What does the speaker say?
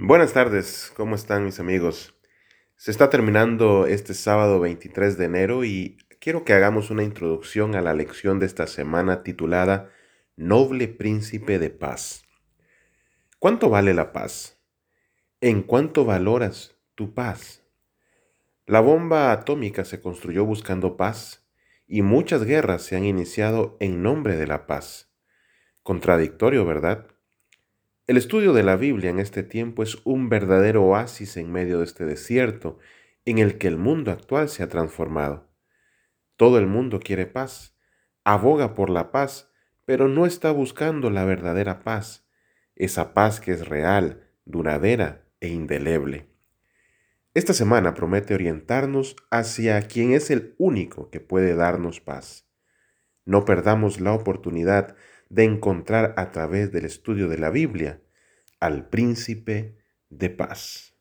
Buenas tardes, ¿cómo están mis amigos? Se está terminando este sábado 23 de enero y quiero que hagamos una introducción a la lección de esta semana titulada Noble Príncipe de Paz. ¿Cuánto vale la paz? ¿En cuánto valoras tu paz? La bomba atómica se construyó buscando paz y muchas guerras se han iniciado en nombre de la paz. Contradictorio, ¿verdad? El estudio de la Biblia en este tiempo es un verdadero oasis en medio de este desierto en el que el mundo actual se ha transformado. Todo el mundo quiere paz, aboga por la paz, pero no está buscando la verdadera paz, esa paz que es real, duradera e indeleble. Esta semana promete orientarnos hacia quien es el único que puede darnos paz. No perdamos la oportunidad de encontrar a través del estudio de la Biblia al príncipe de paz.